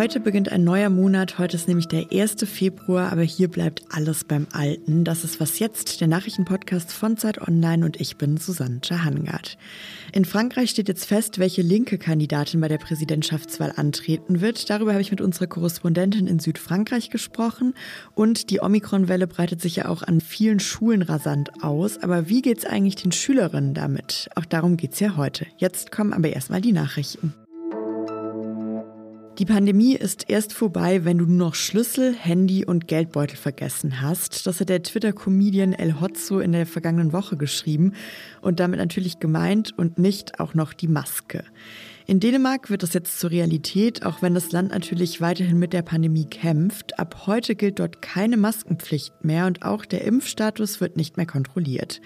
Heute beginnt ein neuer Monat. Heute ist nämlich der 1. Februar, aber hier bleibt alles beim Alten. Das ist Was Jetzt, der Nachrichtenpodcast von Zeit Online und ich bin Susanne Jahangard. In Frankreich steht jetzt fest, welche linke Kandidatin bei der Präsidentschaftswahl antreten wird. Darüber habe ich mit unserer Korrespondentin in Südfrankreich gesprochen. Und die Omikron-Welle breitet sich ja auch an vielen Schulen rasant aus. Aber wie geht es eigentlich den Schülerinnen damit? Auch darum geht es ja heute. Jetzt kommen aber erstmal die Nachrichten. Die Pandemie ist erst vorbei, wenn du nur noch Schlüssel, Handy und Geldbeutel vergessen hast. Das hat der Twitter-Comedian El Hotzo in der vergangenen Woche geschrieben und damit natürlich gemeint und nicht auch noch die Maske. In Dänemark wird das jetzt zur Realität, auch wenn das Land natürlich weiterhin mit der Pandemie kämpft. Ab heute gilt dort keine Maskenpflicht mehr und auch der Impfstatus wird nicht mehr kontrolliert.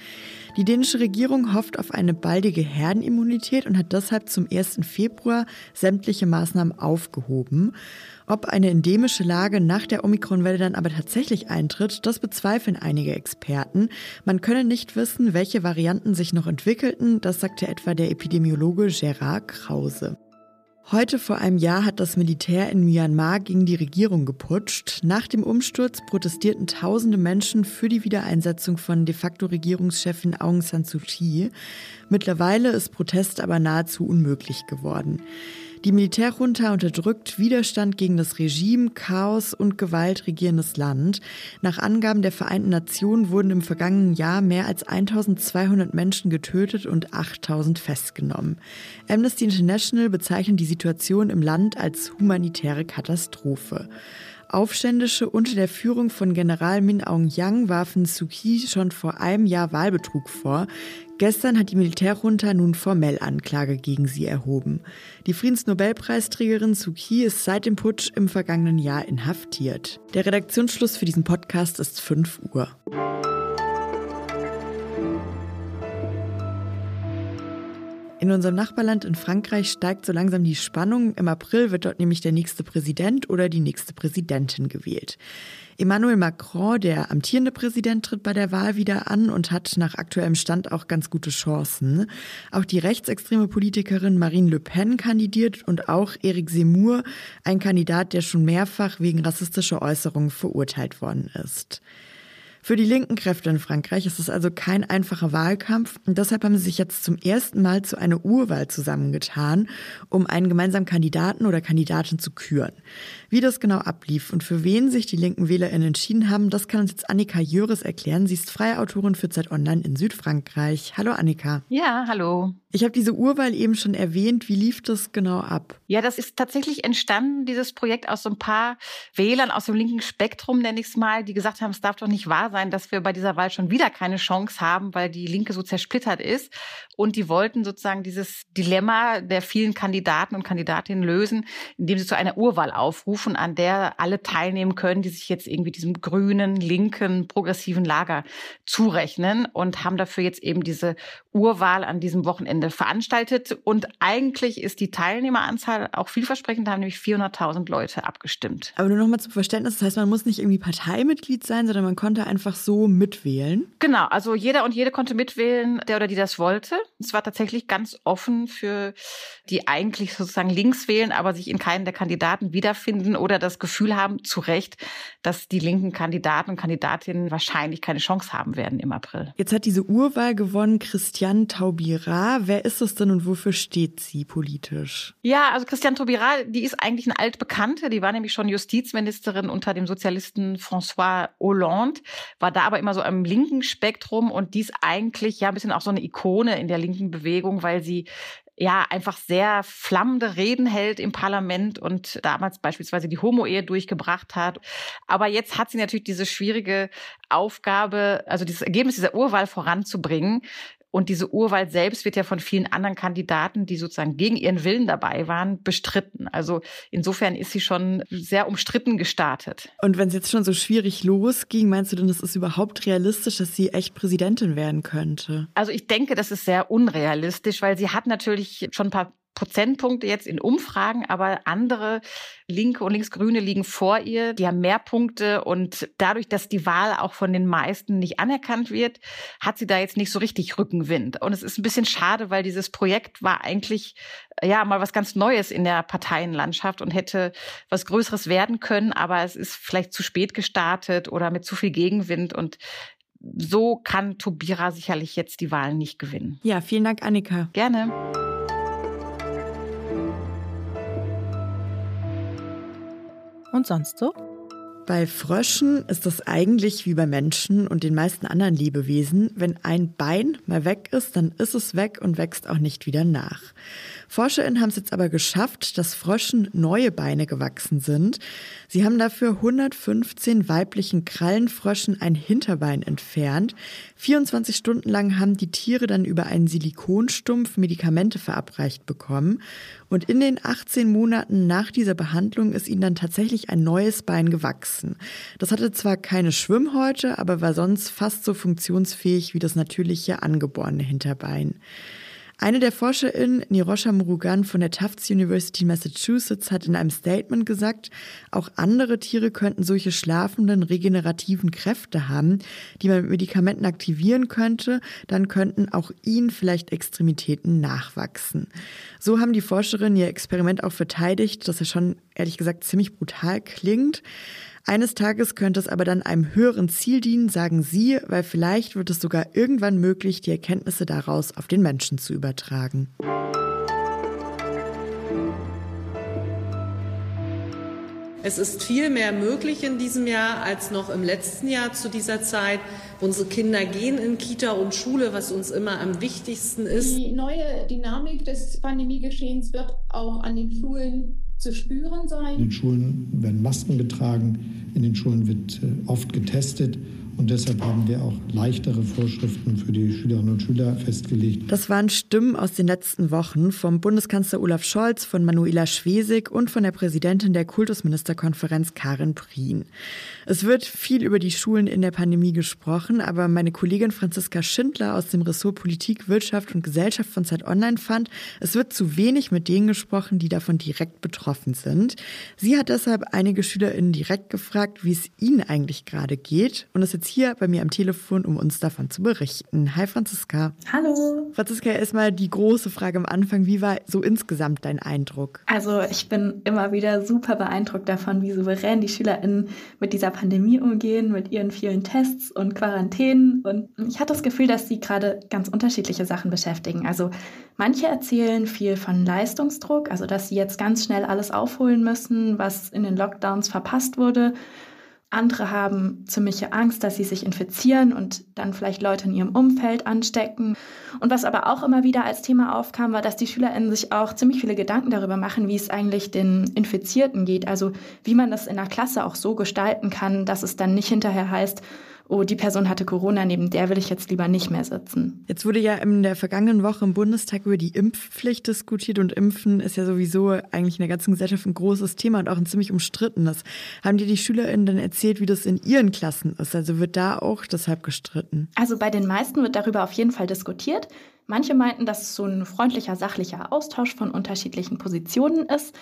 Die dänische Regierung hofft auf eine baldige Herdenimmunität und hat deshalb zum 1. Februar sämtliche Maßnahmen aufgehoben. Ob eine endemische Lage nach der Omikronwelle dann aber tatsächlich eintritt, das bezweifeln einige Experten. Man könne nicht wissen, welche Varianten sich noch entwickelten, das sagte etwa der Epidemiologe Gerard Krause. Heute vor einem Jahr hat das Militär in Myanmar gegen die Regierung geputscht. Nach dem Umsturz protestierten tausende Menschen für die Wiedereinsetzung von de facto Regierungschefin Aung San Suu Kyi. Mittlerweile ist Protest aber nahezu unmöglich geworden. Die Militärjunta unterdrückt Widerstand gegen das Regime, Chaos und Gewalt regierendes Land. Nach Angaben der Vereinten Nationen wurden im vergangenen Jahr mehr als 1200 Menschen getötet und 8000 festgenommen. Amnesty International bezeichnet die Situation im Land als humanitäre Katastrophe. Aufständische unter der Führung von General Min Aung Yang warfen Suu Kyi schon vor einem Jahr Wahlbetrug vor. Gestern hat die Militärjunta nun formell Anklage gegen sie erhoben. Die Friedensnobelpreisträgerin Suu Kyi ist seit dem Putsch im vergangenen Jahr inhaftiert. Der Redaktionsschluss für diesen Podcast ist 5 Uhr. In unserem Nachbarland in Frankreich steigt so langsam die Spannung. Im April wird dort nämlich der nächste Präsident oder die nächste Präsidentin gewählt. Emmanuel Macron, der amtierende Präsident, tritt bei der Wahl wieder an und hat nach aktuellem Stand auch ganz gute Chancen. Auch die rechtsextreme Politikerin Marine Le Pen kandidiert und auch Eric Zemmour, ein Kandidat, der schon mehrfach wegen rassistischer Äußerungen verurteilt worden ist. Für die linken Kräfte in Frankreich ist es also kein einfacher Wahlkampf und deshalb haben sie sich jetzt zum ersten Mal zu einer Urwahl zusammengetan, um einen gemeinsamen Kandidaten oder Kandidatin zu küren. Wie das genau ablief und für wen sich die linken WählerInnen entschieden haben, das kann uns jetzt Annika Jöres erklären. Sie ist freie Autorin für Zeit Online in Südfrankreich. Hallo Annika. Ja, hallo. Ich habe diese Urwahl eben schon erwähnt. Wie lief das genau ab? Ja, das ist tatsächlich entstanden, dieses Projekt aus so ein paar Wählern aus dem linken Spektrum, nenne ich es mal, die gesagt haben, es darf doch nicht wahr sein, dass wir bei dieser Wahl schon wieder keine Chance haben, weil die Linke so zersplittert ist. Und die wollten sozusagen dieses Dilemma der vielen Kandidaten und Kandidatinnen lösen, indem sie zu einer Urwahl aufrufen an der alle teilnehmen können, die sich jetzt irgendwie diesem grünen, linken, progressiven Lager zurechnen und haben dafür jetzt eben diese Urwahl an diesem Wochenende veranstaltet. Und eigentlich ist die Teilnehmeranzahl auch vielversprechend, da haben nämlich 400.000 Leute abgestimmt. Aber nur noch mal zum Verständnis, das heißt, man muss nicht irgendwie Parteimitglied sein, sondern man konnte einfach so mitwählen? Genau, also jeder und jede konnte mitwählen, der oder die das wollte. Es war tatsächlich ganz offen für die eigentlich sozusagen links wählen, aber sich in keinen der Kandidaten wiederfinden finden oder das Gefühl haben, zu Recht, dass die linken Kandidaten und Kandidatinnen wahrscheinlich keine Chance haben werden im April. Jetzt hat diese Urwahl gewonnen Christiane Taubira. Wer ist das denn und wofür steht sie politisch? Ja, also Christiane Taubira, die ist eigentlich eine altbekannte. Die war nämlich schon Justizministerin unter dem Sozialisten François Hollande, war da aber immer so am linken Spektrum und die ist eigentlich ja ein bisschen auch so eine Ikone in der linken Bewegung, weil sie ja einfach sehr flammende Reden hält im Parlament und damals beispielsweise die Homo-Ehe durchgebracht hat. Aber jetzt hat sie natürlich diese schwierige Aufgabe, also dieses Ergebnis dieser Urwahl voranzubringen. Und diese Urwahl selbst wird ja von vielen anderen Kandidaten, die sozusagen gegen ihren Willen dabei waren, bestritten. Also insofern ist sie schon sehr umstritten gestartet. Und wenn es jetzt schon so schwierig losging, meinst du denn, es ist überhaupt realistisch, dass sie echt Präsidentin werden könnte? Also ich denke, das ist sehr unrealistisch, weil sie hat natürlich schon ein paar Prozentpunkte jetzt in Umfragen, aber andere Linke und Linksgrüne liegen vor ihr. Die haben mehr Punkte und dadurch, dass die Wahl auch von den meisten nicht anerkannt wird, hat sie da jetzt nicht so richtig Rückenwind. Und es ist ein bisschen schade, weil dieses Projekt war eigentlich ja mal was ganz Neues in der Parteienlandschaft und hätte was Größeres werden können, aber es ist vielleicht zu spät gestartet oder mit zu viel Gegenwind und so kann Tobira sicherlich jetzt die Wahlen nicht gewinnen. Ja, vielen Dank, Annika. Gerne. Und sonst so? Bei Fröschen ist es eigentlich wie bei Menschen und den meisten anderen Lebewesen. Wenn ein Bein mal weg ist, dann ist es weg und wächst auch nicht wieder nach. ForscherInnen haben es jetzt aber geschafft, dass Fröschen neue Beine gewachsen sind. Sie haben dafür 115 weiblichen Krallenfröschen ein Hinterbein entfernt. 24 Stunden lang haben die Tiere dann über einen Silikonstumpf Medikamente verabreicht bekommen. Und in den 18 Monaten nach dieser Behandlung ist ihnen dann tatsächlich ein neues Bein gewachsen. Das hatte zwar keine Schwimmhäute, aber war sonst fast so funktionsfähig wie das natürliche angeborene Hinterbein. Eine der ForscherInnen, Nirosha Murugan von der Tufts University Massachusetts, hat in einem Statement gesagt, auch andere Tiere könnten solche schlafenden, regenerativen Kräfte haben, die man mit Medikamenten aktivieren könnte. Dann könnten auch ihnen vielleicht Extremitäten nachwachsen. So haben die Forscherinnen ihr Experiment auch verteidigt, das ja schon ehrlich gesagt ziemlich brutal klingt. Eines Tages könnte es aber dann einem höheren Ziel dienen, sagen Sie, weil vielleicht wird es sogar irgendwann möglich, die Erkenntnisse daraus auf den Menschen zu übertragen. Es ist viel mehr möglich in diesem Jahr als noch im letzten Jahr zu dieser Zeit. Unsere Kinder gehen in Kita und Schule, was uns immer am wichtigsten ist. Die neue Dynamik des Pandemiegeschehens wird auch an den Schulen zu spüren sein. In den Schulen werden Masken getragen, in den Schulen wird äh, oft getestet. Und deshalb haben wir auch leichtere Vorschriften für die Schülerinnen und Schüler festgelegt. Das waren Stimmen aus den letzten Wochen vom Bundeskanzler Olaf Scholz, von Manuela Schwesig und von der Präsidentin der Kultusministerkonferenz Karin Prien. Es wird viel über die Schulen in der Pandemie gesprochen, aber meine Kollegin Franziska Schindler aus dem Ressort Politik, Wirtschaft und Gesellschaft von Zeit Online fand, es wird zu wenig mit denen gesprochen, die davon direkt betroffen sind. Sie hat deshalb einige SchülerInnen direkt gefragt, wie es ihnen eigentlich gerade geht und ist jetzt hier bei mir am Telefon, um uns davon zu berichten. Hi Franziska. Hallo. Franziska, erstmal die große Frage am Anfang. Wie war so insgesamt dein Eindruck? Also ich bin immer wieder super beeindruckt davon, wie souverän die SchülerInnen mit dieser Pandemie umgehen, mit ihren vielen Tests und Quarantänen. Und ich hatte das Gefühl, dass sie gerade ganz unterschiedliche Sachen beschäftigen. Also manche erzählen viel von Leistungsdruck, also dass sie jetzt ganz schnell alles aufholen müssen, was in den Lockdowns verpasst wurde. Andere haben ziemliche Angst, dass sie sich infizieren und dann vielleicht Leute in ihrem Umfeld anstecken. Und was aber auch immer wieder als Thema aufkam, war, dass die SchülerInnen sich auch ziemlich viele Gedanken darüber machen, wie es eigentlich den Infizierten geht. Also wie man das in der Klasse auch so gestalten kann, dass es dann nicht hinterher heißt, oh, die Person hatte Corona, neben der will ich jetzt lieber nicht mehr sitzen. Jetzt wurde ja in der vergangenen Woche im Bundestag über die Impfpflicht diskutiert und Impfen ist ja sowieso eigentlich in der ganzen Gesellschaft ein großes Thema und auch ein ziemlich umstrittenes. Haben dir die SchülerInnen dann erzählt, wie das in ihren Klassen ist? Also wird da auch deshalb gestritten? Also bei den meisten wird darüber auf jeden Fall diskutiert. Manche meinten, dass es so ein freundlicher, sachlicher Austausch von unterschiedlichen Positionen ist.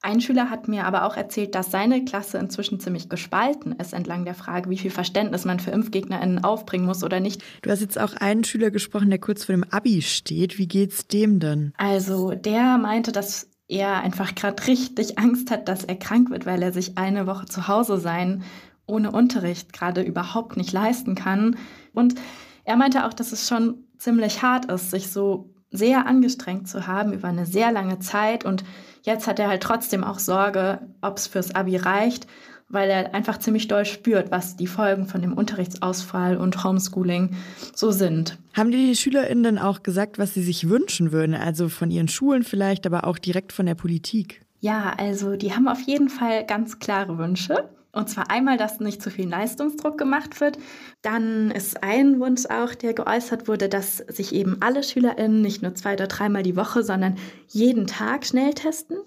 Ein Schüler hat mir aber auch erzählt, dass seine Klasse inzwischen ziemlich gespalten ist entlang der Frage, wie viel Verständnis man für ImpfgegnerInnen aufbringen muss oder nicht. Du hast jetzt auch einen Schüler gesprochen, der kurz vor dem Abi steht. Wie geht's dem denn? Also, der meinte, dass er einfach gerade richtig Angst hat, dass er krank wird, weil er sich eine Woche zu Hause sein ohne Unterricht gerade überhaupt nicht leisten kann. Und er meinte auch, dass es schon ziemlich hart ist, sich so sehr angestrengt zu haben über eine sehr lange Zeit und Jetzt hat er halt trotzdem auch Sorge, ob es fürs Abi reicht, weil er einfach ziemlich doll spürt, was die Folgen von dem Unterrichtsausfall und Homeschooling so sind. Haben die SchülerInnen auch gesagt, was sie sich wünschen würden? Also von ihren Schulen vielleicht, aber auch direkt von der Politik? Ja, also die haben auf jeden Fall ganz klare Wünsche. Und zwar einmal, dass nicht zu viel Leistungsdruck gemacht wird. Dann ist ein Wunsch auch, der geäußert wurde, dass sich eben alle SchülerInnen nicht nur zwei oder dreimal die Woche, sondern jeden Tag schnell testen.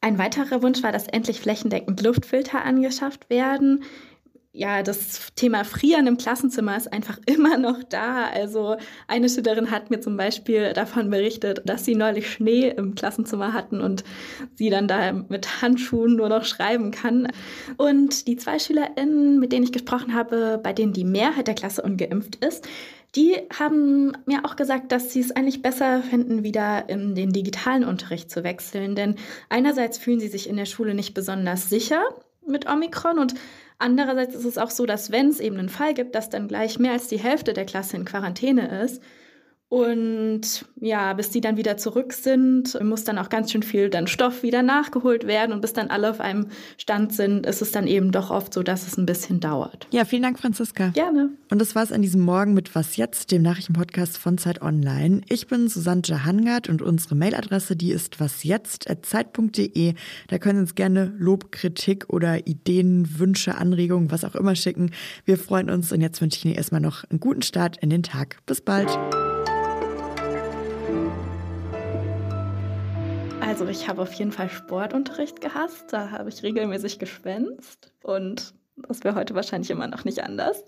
Ein weiterer Wunsch war, dass endlich flächendeckend Luftfilter angeschafft werden. Ja, das Thema Frieren im Klassenzimmer ist einfach immer noch da. Also eine Schülerin hat mir zum Beispiel davon berichtet, dass sie neulich Schnee im Klassenzimmer hatten und sie dann da mit Handschuhen nur noch schreiben kann. Und die zwei SchülerInnen, mit denen ich gesprochen habe, bei denen die Mehrheit der Klasse ungeimpft ist, die haben mir auch gesagt, dass sie es eigentlich besser finden, wieder in den digitalen Unterricht zu wechseln. Denn einerseits fühlen sie sich in der Schule nicht besonders sicher mit Omikron und Andererseits ist es auch so, dass wenn es eben einen Fall gibt, dass dann gleich mehr als die Hälfte der Klasse in Quarantäne ist und ja, bis die dann wieder zurück sind, muss dann auch ganz schön viel dann Stoff wieder nachgeholt werden. Und bis dann alle auf einem Stand sind, ist es dann eben doch oft so, dass es ein bisschen dauert. Ja, vielen Dank, Franziska. Gerne. Und das war es an diesem Morgen mit Was jetzt, dem Nachrichtenpodcast von Zeit Online. Ich bin Susanne Jahangard und unsere Mailadresse, die ist wasjetzt.zeit.de. Da können Sie uns gerne Lob, Kritik oder Ideen, Wünsche, Anregungen, was auch immer schicken. Wir freuen uns und jetzt wünsche ich Ihnen erstmal noch einen guten Start in den Tag. Bis bald. Also ich habe auf jeden Fall Sportunterricht gehasst. Da habe ich regelmäßig geschwänzt und das wäre heute wahrscheinlich immer noch nicht anders.